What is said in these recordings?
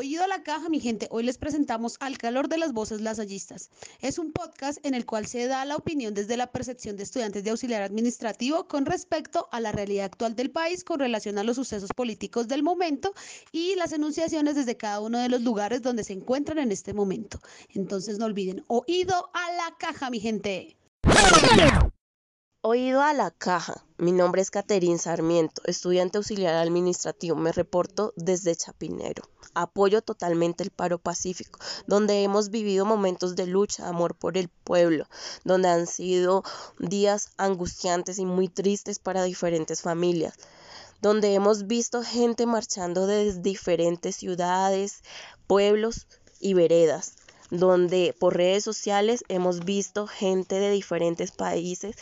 Oído a la caja, mi gente, hoy les presentamos Al calor de las voces lasallistas. Es un podcast en el cual se da la opinión desde la percepción de estudiantes de auxiliar administrativo con respecto a la realidad actual del país con relación a los sucesos políticos del momento y las enunciaciones desde cada uno de los lugares donde se encuentran en este momento. Entonces no olviden, oído a la caja, mi gente. Oído a la caja. Mi nombre es Caterín Sarmiento, estudiante auxiliar administrativo. Me reporto desde Chapinero. Apoyo totalmente el paro pacífico, donde hemos vivido momentos de lucha, amor por el pueblo, donde han sido días angustiantes y muy tristes para diferentes familias, donde hemos visto gente marchando desde diferentes ciudades, pueblos y veredas donde por redes sociales hemos visto gente de diferentes países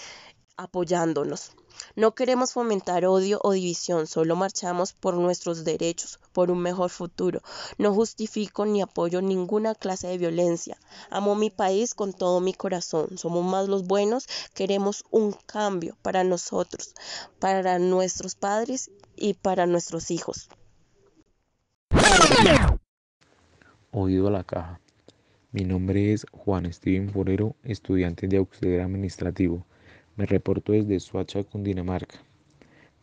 apoyándonos. No queremos fomentar odio o división, solo marchamos por nuestros derechos, por un mejor futuro. No justifico ni apoyo ninguna clase de violencia. Amo mi país con todo mi corazón. Somos más los buenos, queremos un cambio para nosotros, para nuestros padres y para nuestros hijos. Oído a la caja. Mi nombre es Juan Steven Forero, estudiante de auxiliar administrativo. Me reporto desde Suacha, Cundinamarca.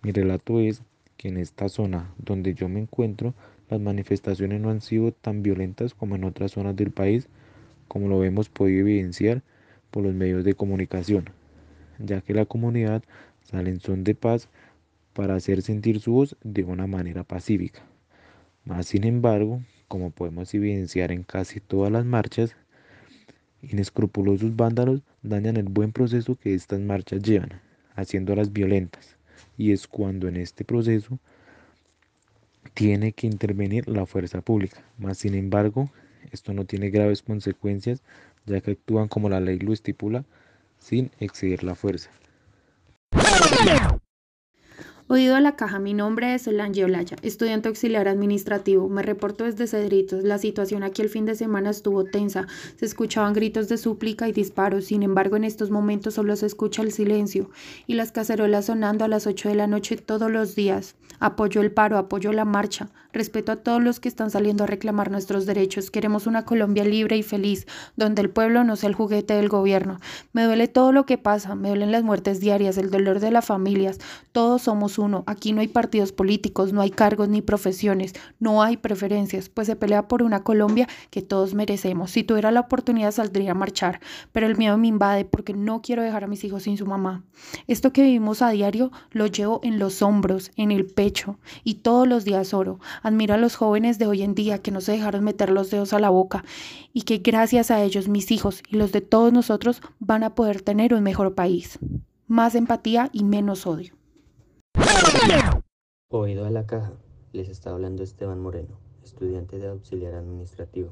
Mi relato es que en esta zona donde yo me encuentro, las manifestaciones no han sido tan violentas como en otras zonas del país, como lo hemos podido evidenciar por los medios de comunicación, ya que la comunidad sale en son de paz para hacer sentir su voz de una manera pacífica. Más sin embargo, como podemos evidenciar en casi todas las marchas, Inescrupulosos vándalos dañan el buen proceso que estas marchas llevan, haciéndolas violentas, y es cuando en este proceso tiene que intervenir la fuerza pública. Mas, sin embargo, esto no tiene graves consecuencias, ya que actúan como la ley lo estipula, sin exceder la fuerza. A la caja, mi nombre es Solange Olaya, estudiante auxiliar administrativo. Me reporto desde Cedritos. La situación aquí el fin de semana estuvo tensa. Se escuchaban gritos de súplica y disparos. Sin embargo, en estos momentos solo se escucha el silencio y las cacerolas sonando a las 8 de la noche todos los días. Apoyo el paro, apoyo la marcha. Respeto a todos los que están saliendo a reclamar nuestros derechos. Queremos una Colombia libre y feliz, donde el pueblo no sea el juguete del gobierno. Me duele todo lo que pasa. Me duelen las muertes diarias, el dolor de las familias. Todos somos Aquí no hay partidos políticos, no hay cargos ni profesiones, no hay preferencias, pues se pelea por una Colombia que todos merecemos. Si tuviera la oportunidad saldría a marchar, pero el miedo me invade porque no quiero dejar a mis hijos sin su mamá. Esto que vivimos a diario lo llevo en los hombros, en el pecho y todos los días oro. Admiro a los jóvenes de hoy en día que no se dejaron meter los dedos a la boca y que gracias a ellos mis hijos y los de todos nosotros van a poder tener un mejor país. Más empatía y menos odio. Oído a la caja, les está hablando Esteban Moreno, estudiante de auxiliar administrativo.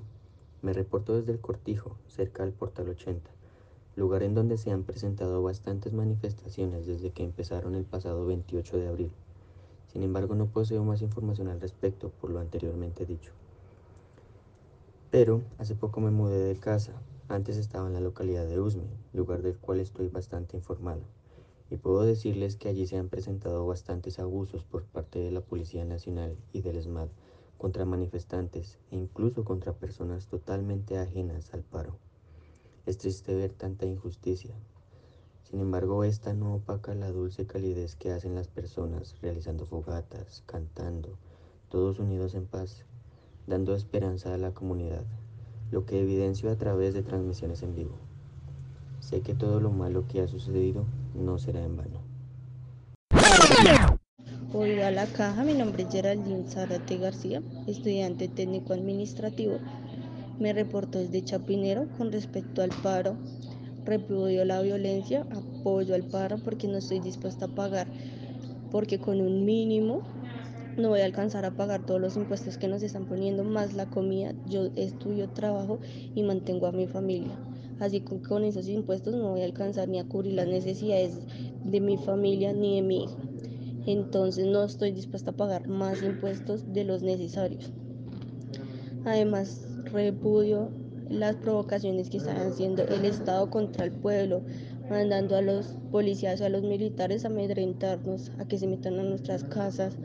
Me reporto desde el Cortijo, cerca del Portal 80, lugar en donde se han presentado bastantes manifestaciones desde que empezaron el pasado 28 de abril. Sin embargo, no poseo más información al respecto por lo anteriormente dicho. Pero hace poco me mudé de casa. Antes estaba en la localidad de Usme, lugar del cual estoy bastante informado y puedo decirles que allí se han presentado bastantes abusos por parte de la Policía Nacional y del ESMAD contra manifestantes e incluso contra personas totalmente ajenas al paro. Es triste ver tanta injusticia. Sin embargo, esta no opaca la dulce calidez que hacen las personas realizando fogatas, cantando, todos unidos en paz, dando esperanza a la comunidad, lo que evidencio a través de transmisiones en vivo. Sé que todo lo malo que ha sucedido no será en vano. Oiga la caja, mi nombre es Geraldine Zárate García, estudiante técnico administrativo. Me reporto desde Chapinero con respecto al paro. Repudio la violencia, apoyo al paro porque no estoy dispuesta a pagar, porque con un mínimo no voy a alcanzar a pagar todos los impuestos que nos están poniendo, más la comida. Yo estudio, trabajo y mantengo a mi familia así que con esos impuestos no voy a alcanzar ni a cubrir las necesidades de mi familia ni de mi hijo. Entonces no estoy dispuesta a pagar más impuestos de los necesarios. Además, repudio las provocaciones que están haciendo el Estado contra el pueblo, mandando a los policías o a los militares a amedrentarnos, a que se metan a nuestras casas,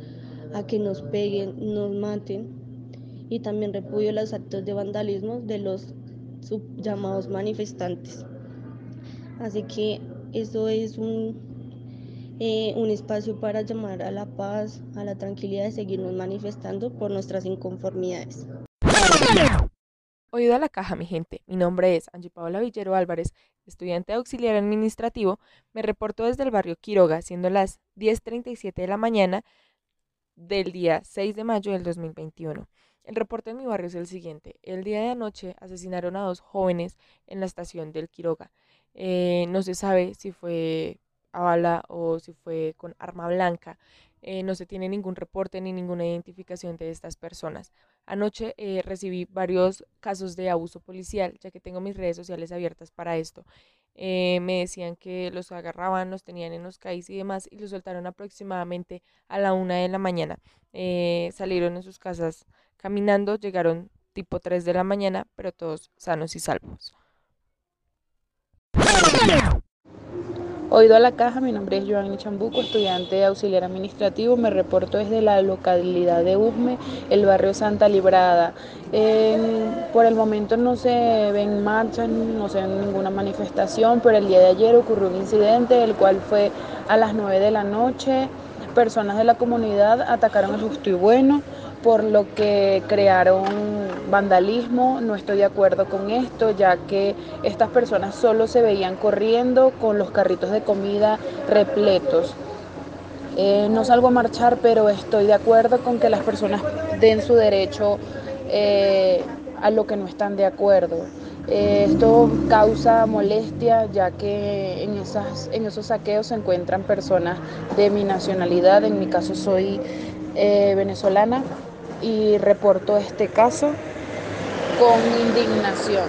a que nos peguen, nos maten y también repudio los actos de vandalismo de los llamados manifestantes. Así que eso es un, eh, un espacio para llamar a la paz, a la tranquilidad de seguirnos manifestando por nuestras inconformidades. Oído a la caja, mi gente. Mi nombre es Angie Paola Villero Álvarez, estudiante auxiliar administrativo. Me reporto desde el barrio Quiroga, siendo las 10.37 de la mañana del día 6 de mayo del 2021. El reporte en mi barrio es el siguiente. El día de anoche asesinaron a dos jóvenes en la estación del Quiroga. Eh, no se sabe si fue a bala o si fue con arma blanca. Eh, no se tiene ningún reporte ni ninguna identificación de estas personas. Anoche eh, recibí varios casos de abuso policial, ya que tengo mis redes sociales abiertas para esto. Me decían que los agarraban, los tenían en los CAIs y demás, y los soltaron aproximadamente a la una de la mañana. salieron en sus casas caminando, llegaron tipo 3 de la mañana, pero todos sanos y salvos. Oído a la caja, mi nombre es Joanny Chambuco, estudiante auxiliar administrativo. Me reporto desde la localidad de Usme, el barrio Santa Librada. por el momento no se ven marchas, no se ven ninguna manifestación, pero el día de ayer ocurrió un incidente, el cual fue a las 9 de la noche. Personas de la comunidad atacaron el justo y bueno por lo que crearon vandalismo. No estoy de acuerdo con esto, ya que estas personas solo se veían corriendo con los carritos de comida repletos. Eh, no salgo a marchar, pero estoy de acuerdo con que las personas den su derecho eh, a lo que no están de acuerdo. Eh, esto causa molestia ya que en, en esos saqueos se encuentran personas de mi nacionalidad, en mi caso soy venezolana, y reporto este caso con indignación.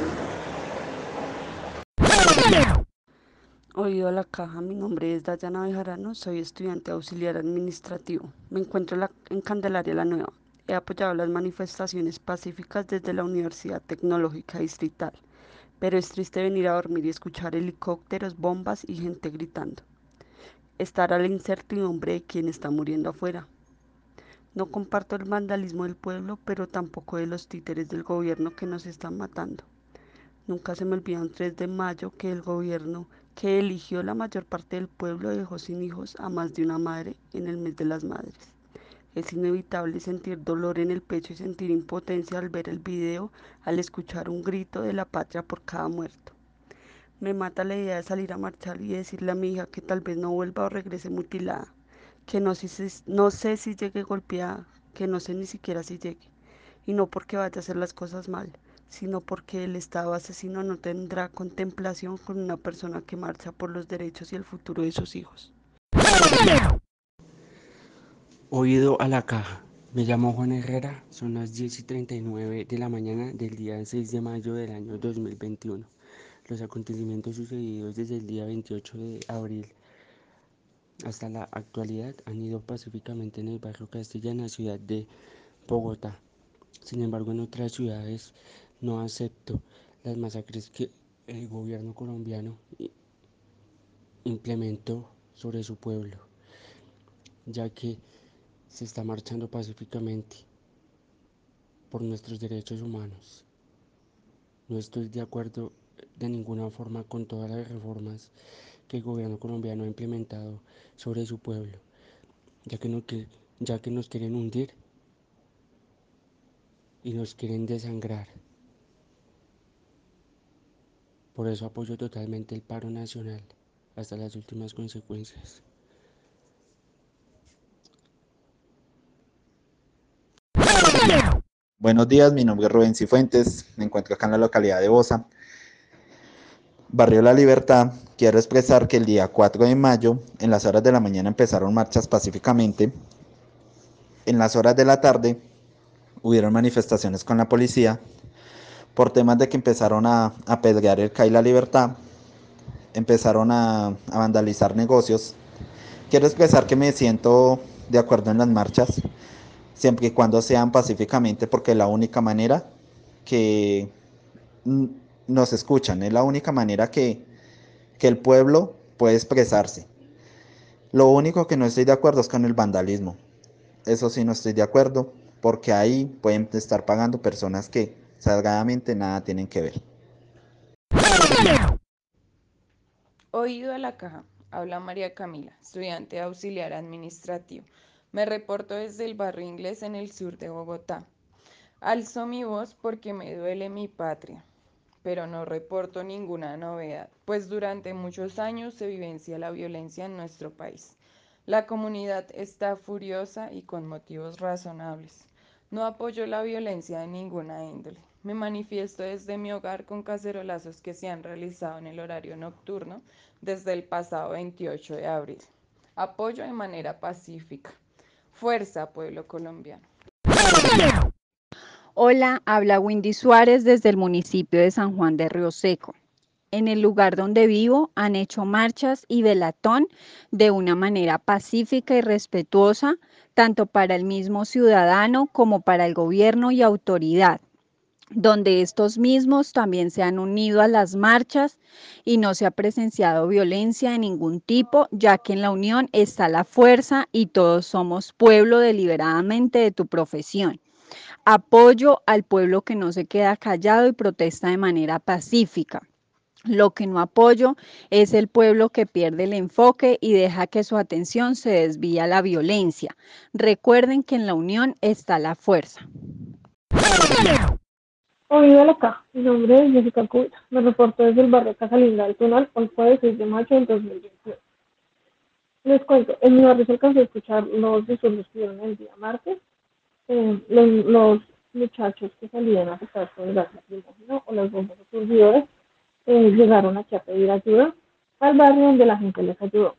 Oído a la caja, mi nombre es Dayana Bejarano, soy estudiante auxiliar administrativo. Me encuentro en Candelaria La Nueva. He apoyado las manifestaciones pacíficas desde la Universidad Tecnológica Distrital, pero es triste venir a dormir y escuchar helicópteros, bombas y gente gritando. Estar a la incertidumbre de quién está muriendo afuera, no comparto el vandalismo del pueblo, pero tampoco de los títeres del gobierno que nos están matando. Nunca se me olvida un 3 de mayo que el gobierno que eligió la mayor parte del pueblo dejó sin hijos a más de una madre en el mes de las madres. Es inevitable sentir dolor en el pecho y sentir impotencia al ver el video, al escuchar un grito de la patria por cada muerto. Me mata la idea de salir a marchar y decirle a mi hija que tal vez no vuelva o regrese mutilada que no, sé si llegue golpeada, que no sé ni siquiera si llegue. Y no porque vaya a hacer las cosas mal, sino porque el Estado asesino no tendrá contemplación con una persona que marcha por los derechos y el futuro de sus hijos. Oído a la caja. Me llamo Juan Herrera, son las 10 y 39 de la mañana del día 6 de mayo del año 2021. Los acontecimientos sucedidos desde el día 28 de abril hasta la actualidad han ido pacíficamente en el barrio Castilla en la ciudad de Bogotá. Sin embargo, en otras ciudades no acepto las masacres que el gobierno colombiano implementó sobre su pueblo, ya que se está marchando pacíficamente por nuestros derechos humanos. No estoy de acuerdo de ninguna forma con todas las reformas que el gobierno colombiano ha implementado sobre su pueblo, ya que, no, ya que nos quieren hundir y nos quieren desangrar. Por eso apoyo totalmente el paro nacional hasta las últimas consecuencias. Buenos días, mi nombre es Rubén Cifuentes, me encuentro acá en la localidad de Bosa. Barrio La Libertad, quiero expresar que el día 4 de mayo, en las horas de la mañana empezaron marchas pacíficamente. En las horas de la tarde hubieron manifestaciones con la policía por temas de que empezaron a apedrear el CAI La Libertad, empezaron a, a vandalizar negocios. Quiero expresar que me siento de acuerdo en las marchas, siempre y cuando sean pacíficamente, porque la única manera que nos escuchan. Es la única manera que, el pueblo puede expresarse. Lo único que no estoy de acuerdo es con el vandalismo. Eso sí no estoy de acuerdo. porque ahí pueden estar pagando personas que salgadamente nada tienen que ver. Oído a la caja. Habla María Camila, estudiante auxiliar administrativo. Me reporto desde el barrio inglés en el sur de Bogotá. Alzo mi voz porque me duele mi patria, pero no reporto ninguna novedad, pues durante muchos años se vivencia la violencia en nuestro país. La comunidad está furiosa y con motivos razonables. No apoyo la violencia de ninguna índole. Me manifiesto desde mi hogar con cacerolazos que se han realizado en el horario nocturno desde el pasado 28 de abril. Apoyo de manera pacífica. Fuerza, pueblo colombiano. Hola, habla Windy Suárez desde el municipio de San Juan de Río Seco. En el lugar donde vivo han hecho marchas y velatón de una manera pacífica y respetuosa, tanto para el mismo ciudadano como para el gobierno y autoridad donde estos mismos también se han unido a las marchas y no se ha presenciado violencia de ningún tipo, ya que en la unión está la fuerza y todos somos pueblo deliberadamente de tu profesión. Apoyo al pueblo que no se queda callado y protesta de manera pacífica. Lo que no apoyo es el pueblo que pierde el enfoque y deja que su atención se desvíe a la violencia. Recuerden que en la unión está la fuerza. Oído a la caja, mi nombre es Jessica Cubita, me reporto desde el barrio Casalinda del Tunal, el jueves 6 de mayo del 2021. Les cuento, en mi barrio se alcanzó a escuchar los disturbios que dieron el día martes, los, muchachos que salían afectados con el gas lacrimógeno o las bombas aturdidores eh, llegaron aquí a pedir ayuda al barrio donde la gente les ayudó.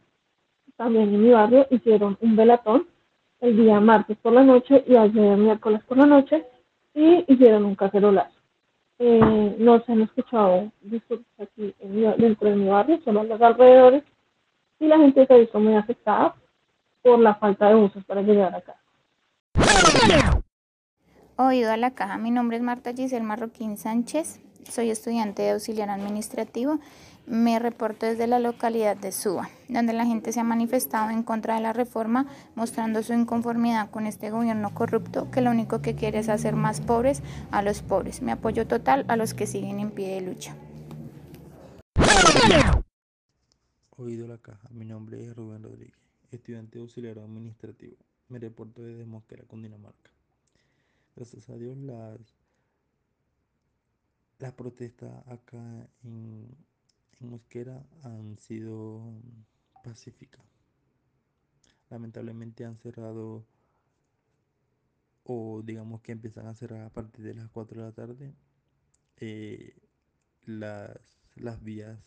También en mi barrio hicieron un velatón el día martes por la noche y ayer miércoles por la noche y hicieron un cacerolazo. Eh, no se han escuchado disturbios aquí en dentro de mi barrio, solo en los alrededores, y la gente se ha visto muy afectada por la falta de usos para llegar acá. Oído a la caja, mi nombre es Marta Giselle Marroquín Sánchez, soy estudiante de auxiliar administrativo. Me reporto desde la localidad de Suba, donde la gente se ha manifestado en contra de la reforma, mostrando su inconformidad con este gobierno corrupto que lo único que quiere es hacer más pobres a los pobres. Me apoyo total a los que siguen en pie de lucha. Oído la caja, mi nombre es Rubén Rodríguez, estudiante de auxiliar administrativo. Me reporto desde Mosquera, Cundinamarca. Gracias a Dios las las protestas acá en, Mosquera han sido pacíficas. Lamentablemente han cerrado o digamos que empiezan a cerrar a partir de las 4 de la tarde eh, las, las vías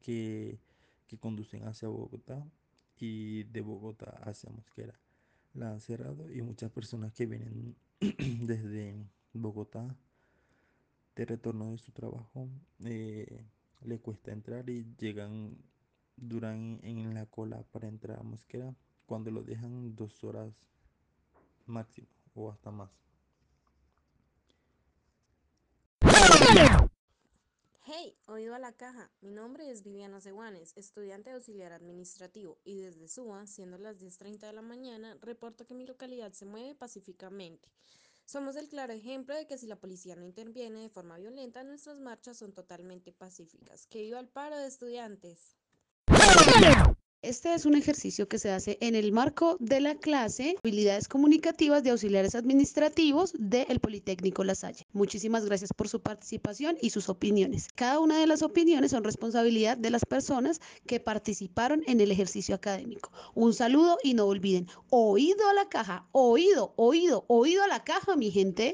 que, que conducen hacia Bogotá y de Bogotá hacia Mosquera. La han cerrado y muchas personas que vienen desde Bogotá de retorno de su trabajo eh, le cuesta entrar y llegan duran en la cola para entrar a Mosquera cuando lo dejan dos horas máximo o hasta más. Hey, oído a la caja. Mi nombre es Viviana Seguanes, estudiante auxiliar administrativo, y desde Suba, siendo las 10.30 de la mañana, reporto que mi localidad se mueve pacíficamente. Somos el claro ejemplo de que si la policía no interviene de forma violenta, nuestras marchas son totalmente pacíficas. Que viva el paro de estudiantes. Este es un ejercicio que se hace en el marco de la clase Habilidades Comunicativas de Auxiliares Administrativos del Politécnico La Salle. Muchísimas gracias por su participación y sus opiniones. Cada una de las opiniones son responsabilidad de las personas que participaron en el ejercicio académico. Un saludo y no olviden, oído a la caja, oído, oído, oído a la caja, mi gente.